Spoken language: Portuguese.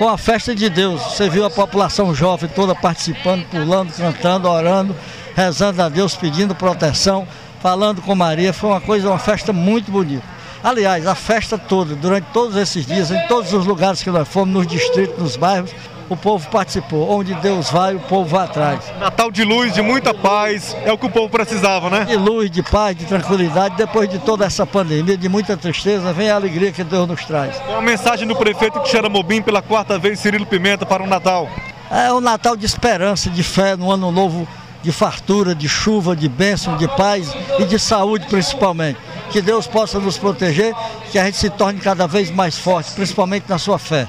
Foi uma festa de Deus. Você viu a população jovem toda participando, pulando, cantando, orando, rezando a Deus, pedindo proteção, falando com Maria. Foi uma coisa, uma festa muito bonita. Aliás, a festa toda, durante todos esses dias, em todos os lugares que nós fomos, nos distritos, nos bairros, o povo participou. Onde Deus vai, o povo vai atrás. Natal de luz, de muita paz, é o que o povo precisava, né? De luz, de paz, de tranquilidade. Depois de toda essa pandemia, de muita tristeza, vem a alegria que Deus nos traz. Qual a mensagem do prefeito de Xaramobim pela quarta vez, Cirilo Pimenta, para o Natal? É um Natal de esperança, de fé, no ano novo de fartura, de chuva, de bênção, de paz e de saúde principalmente. Que Deus possa nos proteger, que a gente se torne cada vez mais forte, principalmente na sua fé.